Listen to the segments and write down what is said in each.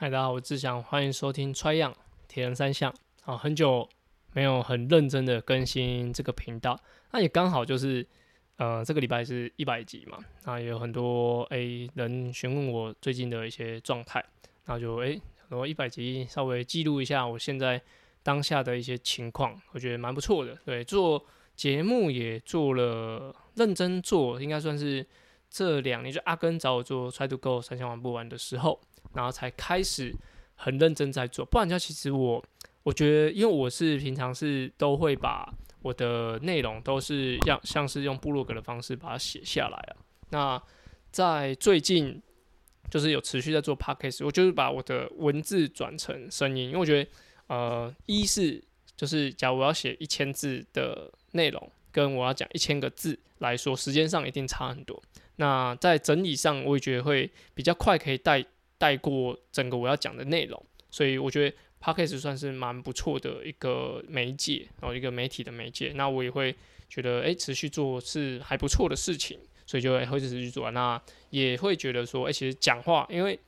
嗨，大家好，我是志祥，欢迎收听《Try 样铁人三项》。啊，很久没有很认真的更新这个频道，那也刚好就是呃，这个礼拜是一百集嘛，那也有很多诶人询问我最近的一些状态，那就诶，然后一百集稍微记录一下我现在当下的一些情况，我觉得蛮不错的。对，做节目也做了，认真做，应该算是这两年就阿根找我做 Try to Go 三项玩不完的时候。然后才开始很认真在做，不然讲其实我我觉得，因为我是平常是都会把我的内容都是要像是用部落格的方式把它写下来啊。那在最近就是有持续在做 podcast，我就是把我的文字转成声音，因为我觉得呃，一是就是假如我要写一千字的内容，跟我要讲一千个字来说，时间上一定差很多。那在整理上，我也觉得会比较快，可以带。带过整个我要讲的内容，所以我觉得 podcast 算是蛮不错的一个媒介，然后一个媒体的媒介。那我也会觉得，哎，持续做是还不错的事情，所以就会会持续做。那也会觉得说，哎，其实讲话，因为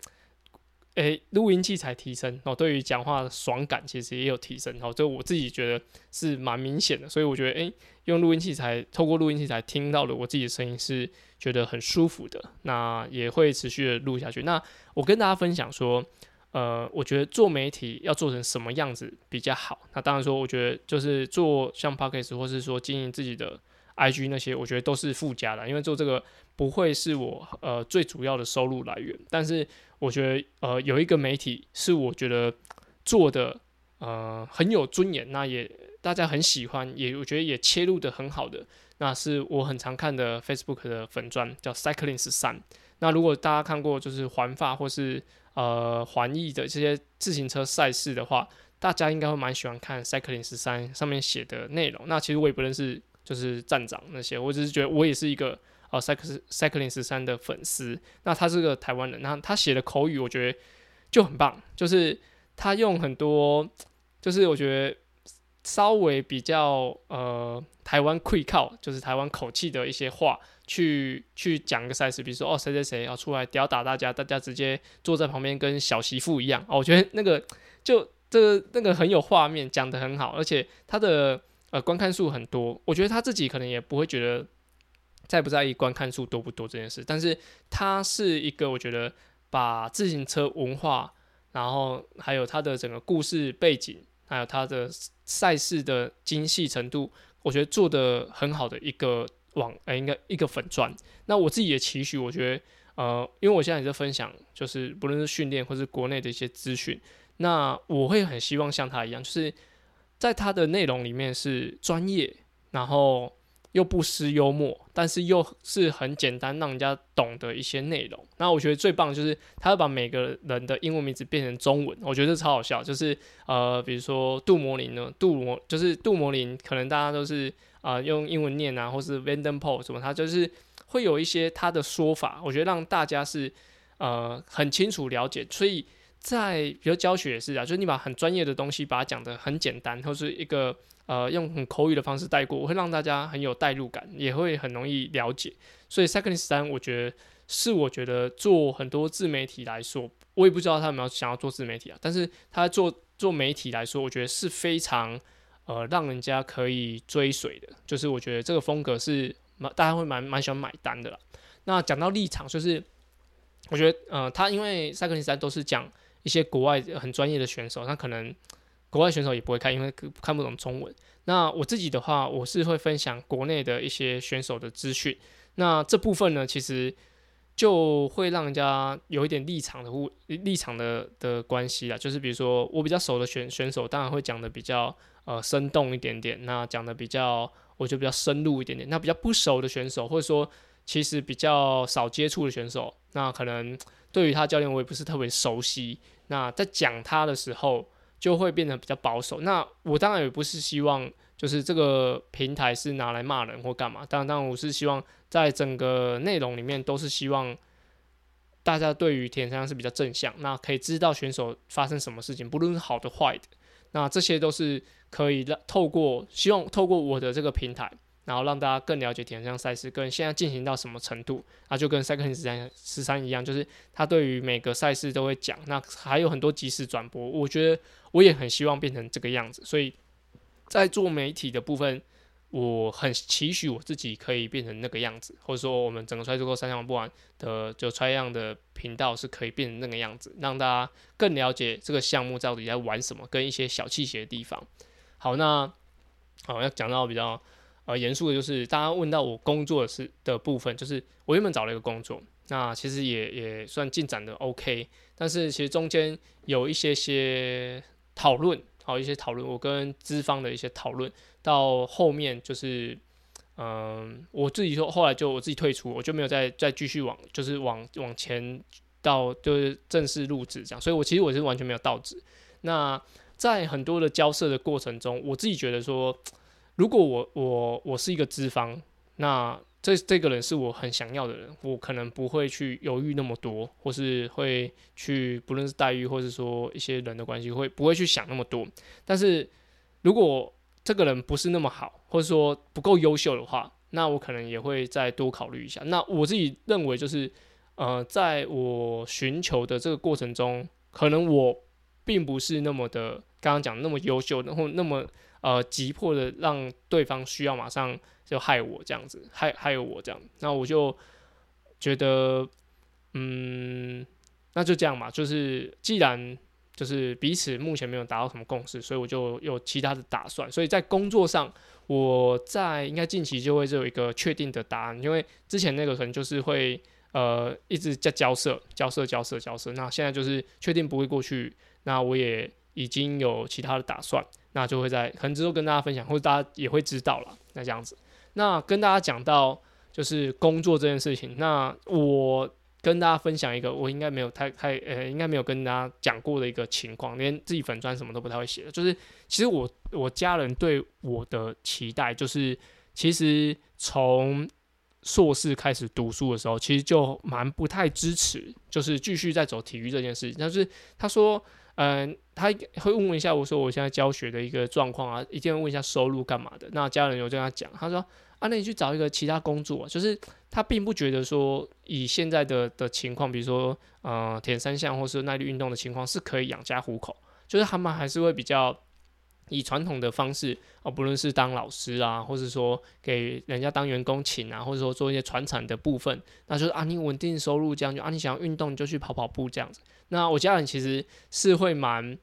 诶，录音器材提升，然后对于讲话的爽感其实也有提升，然后这我自己觉得是蛮明显的，所以我觉得诶，用录音器材，透过录音器材听到了我自己的声音是觉得很舒服的，那也会持续的录下去。那我跟大家分享说，呃，我觉得做媒体要做成什么样子比较好？那当然说，我觉得就是做像 podcast 或是说经营自己的。I G 那些我觉得都是附加的，因为做这个不会是我呃最主要的收入来源。但是我觉得呃有一个媒体是我觉得做的呃很有尊严，那也大家很喜欢，也我觉得也切入的很好的，那是我很常看的 Facebook 的粉砖叫 Cycling 十三。那如果大家看过就是环法或是呃环意的这些自行车赛事的话，大家应该会蛮喜欢看 Cycling 十三上面写的内容。那其实我也不认识。就是站长那些，我只是觉得我也是一个呃，cycle cycling 十三的粉丝。那他是个台湾人，那他写的口语我觉得就很棒，就是他用很多，就是我觉得稍微比较呃台湾 que 靠，就是台湾口气的一些话，去去讲个赛事，比如说哦谁谁谁要出来吊打大家，大家直接坐在旁边跟小媳妇一样哦，我觉得那个就这个那个很有画面，讲的很好，而且他的。呃，观看数很多，我觉得他自己可能也不会觉得在不在意观看数多不多这件事，但是他是一个我觉得把自行车文化，然后还有他的整个故事背景，还有他的赛事的精细程度，我觉得做的很好的一个网，呃，应该一个粉钻。那我自己也期许，我觉得，呃，因为我现在也在分享，就是不论是训练或是国内的一些资讯，那我会很希望像他一样，就是。在他的内容里面是专业，然后又不失幽默，但是又是很简单让人家懂的一些内容。那我觉得最棒就是他会把每个人的英文名字变成中文，我觉得超好笑。就是呃，比如说杜摩林呢，杜摩就是杜摩林，可能大家都是啊用英文念啊，或是 Vanden p o l 什么，他就是会有一些他的说法，我觉得让大家是呃很清楚了解，所以。在比如教学也是啊，就是你把很专业的东西把它讲得很简单，或是一个呃用很口语的方式带过，我会让大家很有代入感，也会很容易了解。所以 Second 三，我觉得是我觉得做很多自媒体来说，我也不知道他们要想要做自媒体啊，但是他做做媒体来说，我觉得是非常呃让人家可以追随的，就是我觉得这个风格是蛮大家会蛮蛮喜欢买单的啦。那讲到立场，就是我觉得呃他因为 Second 三都是讲。一些国外很专业的选手，那可能国外选手也不会看，因为看不懂中文。那我自己的话，我是会分享国内的一些选手的资讯。那这部分呢，其实就会让人家有一点立场的立场的的关系啦。就是比如说，我比较熟的选选手，当然会讲的比较呃生动一点点，那讲的比较我觉得比较深入一点点。那比较不熟的选手，或者说其实比较少接触的选手，那可能。对于他教练，我也不是特别熟悉。那在讲他的时候，就会变得比较保守。那我当然也不是希望，就是这个平台是拿来骂人或干嘛。当然，当然我是希望在整个内容里面都是希望大家对于田三是比较正向。那可以知道选手发生什么事情，不论是好的坏的，那这些都是可以让透过希望透过我的这个平台，然后让大家更了解铁人三项赛事跟现在进行到什么程度，那就跟赛克十三十三一样，就是他对于每个赛事都会讲，那还有很多即时转播，我觉得我也很希望变成这个样子，所以在做媒体的部分。我很期许我自己可以变成那个样子，或者说我们整个摔足够三项不完的就揣样的频道是可以变成那个样子，让大家更了解这个项目到底在玩什么，跟一些小气节的地方。好，那好要讲到比较呃严肃的，就是大家问到我工作是的部分，就是我原本找了一个工作，那其实也也算进展的 OK，但是其实中间有一些些讨论，好一些讨论，我跟资方的一些讨论。到后面就是，嗯，我自己说，后来就我自己退出，我就没有再再继续往，就是往往前到就是正式入职这样，所以我其实我是完全没有到职。那在很多的交涉的过程中，我自己觉得说，如果我我我是一个资方，那这这个人是我很想要的人，我可能不会去犹豫那么多，或是会去不论是待遇，或是说一些人的关系，会不会去想那么多？但是如果这个人不是那么好，或者说不够优秀的话，那我可能也会再多考虑一下。那我自己认为就是，呃，在我寻求的这个过程中，可能我并不是那么的刚刚讲那么优秀，然后那么呃急迫的让对方需要马上就害我这样子，害害我这样。那我就觉得，嗯，那就这样嘛，就是既然。就是彼此目前没有达到什么共识，所以我就有其他的打算。所以在工作上，我在应该近期就会有一个确定的答案，因为之前那个可能就是会呃一直在交涉、交涉、交涉、交涉。那现在就是确定不会过去，那我也已经有其他的打算，那就会在可能之后跟大家分享，或者大家也会知道了。那这样子，那跟大家讲到就是工作这件事情，那我。跟大家分享一个我应该没有太太呃，应该没有跟大家讲过的一个情况，连自己粉砖什么都不太会写的，就是其实我我家人对我的期待，就是其实从硕士开始读书的时候，其实就蛮不太支持，就是继续在走体育这件事情。但是他说，嗯，他会问问一下我说我现在教学的一个状况啊，一定会问一下收入干嘛的。那家人有跟他讲，他说。啊，那你去找一个其他工作，就是他并不觉得说以现在的的情况，比如说呃田三项或是耐力运动的情况是可以养家糊口，就是他们还是会比较以传统的方式啊，不论是当老师啊，或是说给人家当员工请啊，或者说做一些传产的部分，那就是啊你稳定收入这样就啊你想要运动你就去跑跑步这样子。那我家人其实是会蛮。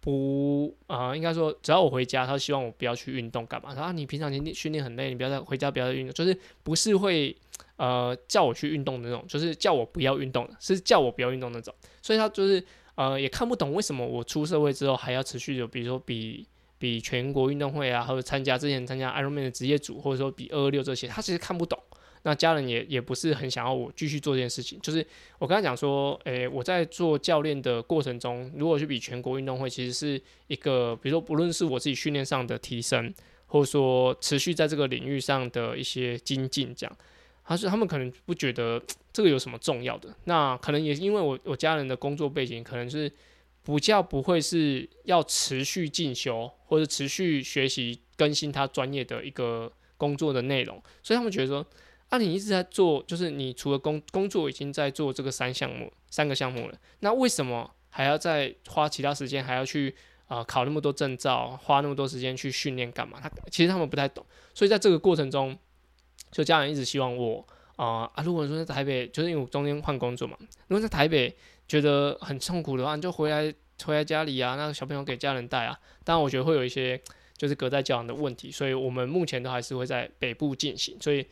不啊，应该说，只要我回家，他希望我不要去运动，干嘛？他说啊，你平常训练训练很累，你不要再回家，不要再运动，就是不是会呃叫我去运动的那种，就是叫我不要运动的，是叫我不要运动那种。所以他就是呃也看不懂为什么我出社会之后还要持续的，比如说比比全国运动会啊，或者参加之前参加 Ironman 的职业组，或者说比二二六这些，他其实看不懂。那家人也也不是很想要我继续做这件事情，就是我跟他讲说，诶，我在做教练的过程中，如果去比全国运动会，其实是一个，比如说不论是我自己训练上的提升，或者说持续在这个领域上的一些精进，这样，他说他们可能不觉得这个有什么重要的，那可能也因为我我家人的工作背景，可能是比较不会是要持续进修或者持续学习更新他专业的一个工作的内容，所以他们觉得说。那你一直在做，就是你除了工工作已经在做这个三项目三个项目了，那为什么还要再花其他时间，还要去啊考那么多证照，花那么多时间去训练干嘛？他其实他们不太懂，所以在这个过程中，就家人一直希望我啊啊，如果说在台北，就是因为我中间换工作嘛，如果在台北觉得很痛苦的话，你就回来回来家里啊，那个小朋友给家人带啊。当然，我觉得会有一些就是隔代教养的问题，所以我们目前都还是会在北部进行，所以。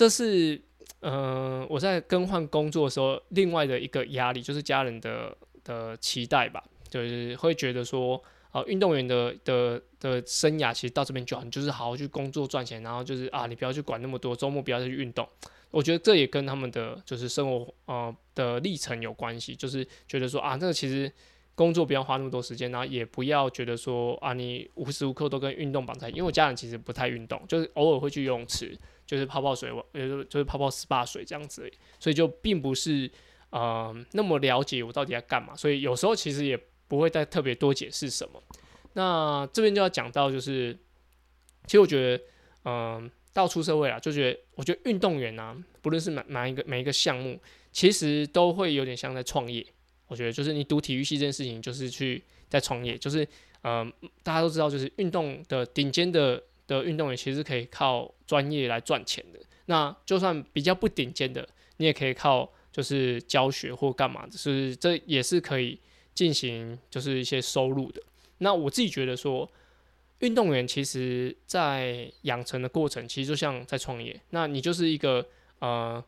这是，嗯，我在更换工作的时候，另外的一个压力就是家人的的期待吧，就是会觉得说，啊，运动员的的的生涯其实到这边就好，就是好好去工作赚钱，然后就是啊，你不要去管那么多，周末不要去运动。我觉得这也跟他们的就是生活呃的历程有关系，就是觉得说啊，这个其实工作不要花那么多时间，然后也不要觉得说啊，你无时无刻都跟运动绑在，因为我家人其实不太运动，就是偶尔会去游泳池。就是泡泡水，也就就是泡泡 SPA 水这样子，所以就并不是呃那么了解我到底在干嘛，所以有时候其实也不会再特别多解释什么。那这边就要讲到，就是其实我觉得，嗯，到出社会了，就觉得我觉得运动员啊，不论是哪哪一个每一个项目，其实都会有点像在创业。我觉得就是你读体育系这件事情，就是去在创业，就是呃，大家都知道，就是运动的顶尖的的运动员，其实可以靠专业来赚钱的。那就算比较不顶尖的，你也可以靠就是教学或干嘛，是这也是可以进行就是一些收入的。那我自己觉得说。运动员其实，在养成的过程，其实就像在创业。那你就是一个呃，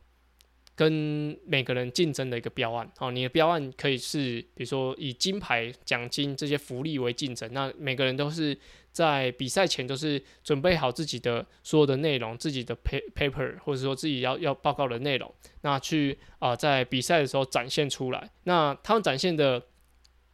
跟每个人竞争的一个标案。哦，你的标案可以是，比如说以金牌奖金这些福利为竞争。那每个人都是在比赛前都是准备好自己的所有的内容，自己的 paper 或者说自己要要报告的内容，那去啊在比赛的时候展现出来。那他们展现的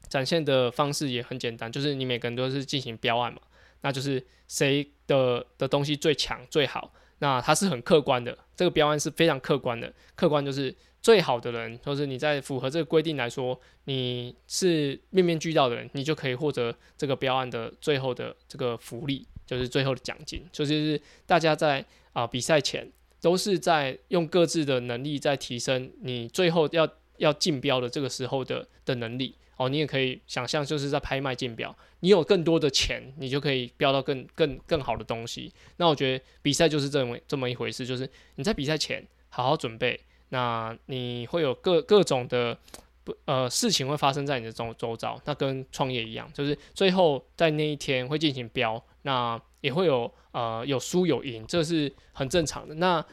展现的方式也很简单，就是你每个人都是进行标案嘛。那就是谁的的东西最强最好，那它是很客观的，这个标案是非常客观的。客观就是最好的人，或是你在符合这个规定来说，你是面面俱到的人，你就可以获得这个标案的最后的这个福利，就是最后的奖金。就是大家在啊比赛前都是在用各自的能力在提升，你最后要要竞标的这个时候的的能力。哦，你也可以想象，就是在拍卖竞标，你有更多的钱，你就可以标到更更更好的东西。那我觉得比赛就是这么这么一回事，就是你在比赛前好好准备，那你会有各各种的不呃事情会发生在你的周周遭，那跟创业一样，就是最后在那一天会进行标，那也会有呃有输有赢，这是很正常的。那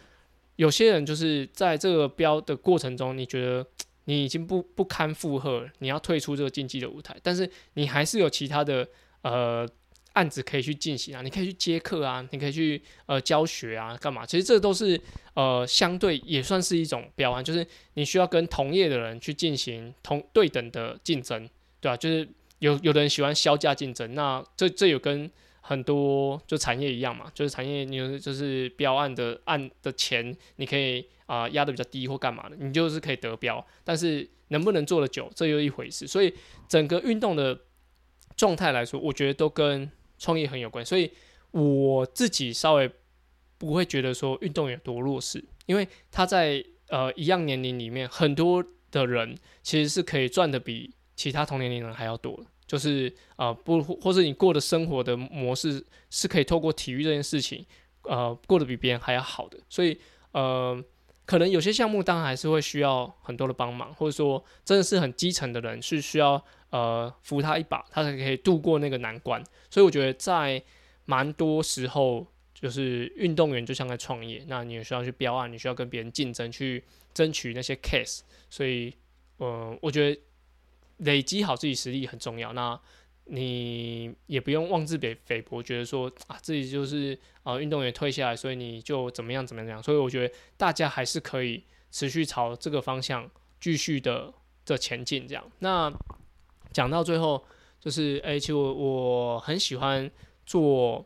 有些人就是在这个标的过程中，你觉得？你已经不不堪负荷，你要退出这个竞技的舞台，但是你还是有其他的呃案子可以去进行啊，你可以去接客啊，你可以去呃教学啊，干嘛？其实这都是呃相对也算是一种标案，就是你需要跟同业的人去进行同对等的竞争，对吧？就是有有的人喜欢销价竞争，那这这有跟。很多就产业一样嘛，就是产业你就是标案的案的钱，你可以啊压的比较低或干嘛的，你就是可以得标。但是能不能做的久，这又一回事。所以整个运动的状态来说，我觉得都跟创业很有关。所以我自己稍微不会觉得说运动有多弱势，因为他在呃一样年龄里面，很多的人其实是可以赚的比其他同年龄人还要多就是啊，不，或者你过的生活的模式是可以透过体育这件事情，呃，过得比别人还要好的。所以，呃，可能有些项目当然还是会需要很多的帮忙，或者说真的是很基层的人是需要呃扶他一把，他才可以度过那个难关。所以我觉得在蛮多时候，就是运动员就像在创业，那你也需要去标案，你需要跟别人竞争，去争取那些 case。所以，呃，我觉得。累积好自己实力很重要，那你也不用妄自菲菲薄，觉得说啊自己就是啊运动员退下来，所以你就怎么样怎么样。所以我觉得大家还是可以持续朝这个方向继续的的前进。这样，那讲到最后就是，哎，其实我我很喜欢做，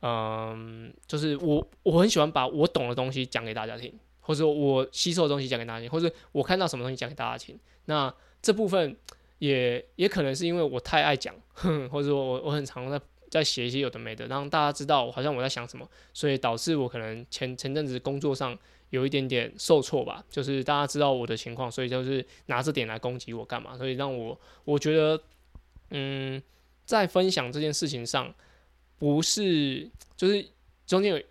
嗯，就是我我很喜欢把我懂的东西讲给大家听，或者我吸收的东西讲给大家听，或者我看到什么东西讲给大家听。那这部分。也也可能是因为我太爱讲，或者说我我很常在在写一些有的没的，让大家知道好像我在想什么，所以导致我可能前前阵子工作上有一点点受挫吧，就是大家知道我的情况，所以就是拿这点来攻击我干嘛？所以让我我觉得，嗯，在分享这件事情上，不是就是中间有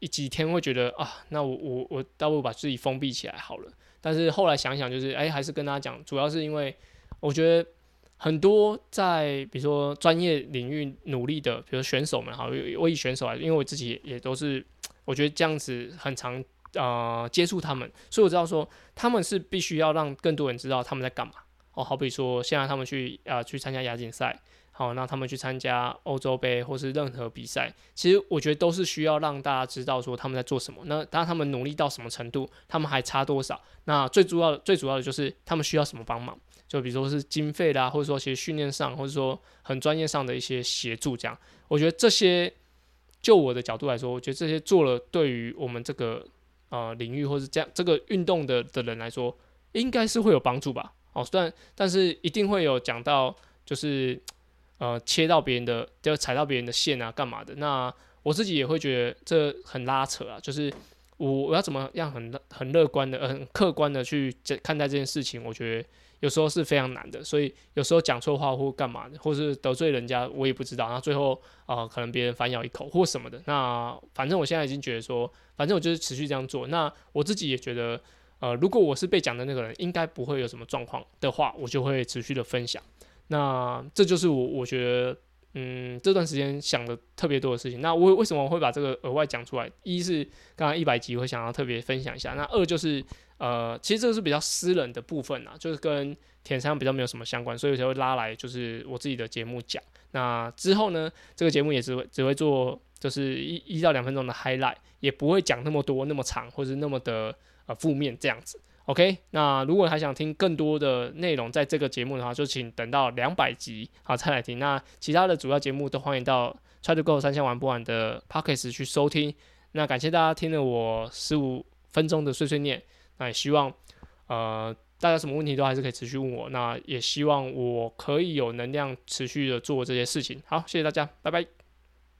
一几天会觉得啊，那我我我倒不如把自己封闭起来好了。但是后来想想，就是哎，还是跟大家讲，主要是因为。我觉得很多在比如说专业领域努力的，比如选手们哈，我以选手来，因为我自己也都是，我觉得这样子很常啊接触他们，所以我知道说他们是必须要让更多人知道他们在干嘛哦。好比说现在他们去啊去参加亚锦赛，好，那他们去参加欧洲杯或是任何比赛，其实我觉得都是需要让大家知道说他们在做什么。那当他们努力到什么程度，他们还差多少？那最主要最主要的就是他们需要什么帮忙。就比如说是经费啦，或者说其实训练上，或者说很专业上的一些协助，这样，我觉得这些，就我的角度来说，我觉得这些做了，对于我们这个呃领域或是这样这个运动的的人来说，应该是会有帮助吧。哦，虽然但是一定会有讲到，就是呃切到别人的，就踩到别人的线啊，干嘛的？那我自己也会觉得这很拉扯啊，就是我我要怎么样很很乐观的、很客观的去看待这件事情，我觉得有时候是非常难的。所以有时候讲错话或干嘛的，或是得罪人家，我也不知道。然后最后啊，可能别人反咬一口或什么的。那反正我现在已经觉得说，反正我就是持续这样做。那我自己也觉得，呃，如果我是被讲的那个人，应该不会有什么状况的话，我就会持续的分享。那这就是我我觉得。嗯，这段时间想的特别多的事情，那我为什么我会把这个额外讲出来？一是刚刚一百集会想要特别分享一下，那二就是呃，其实这个是比较私人的部分啊，就是跟田山比较没有什么相关，所以才会拉来就是我自己的节目讲。那之后呢，这个节目也只会只会做就是一一到两分钟的 highlight，也不会讲那么多那么长或者那么的呃负面这样子。OK，那如果还想听更多的内容，在这个节目的话，就请等到两百集好再来听。那其他的主要节目都欢迎到 Try to Go 三项玩不完的 Pockets 去收听。那感谢大家听了我十五分钟的碎碎念，那也希望呃大家什么问题都还是可以持续问我。那也希望我可以有能量持续的做这些事情。好，谢谢大家，拜拜。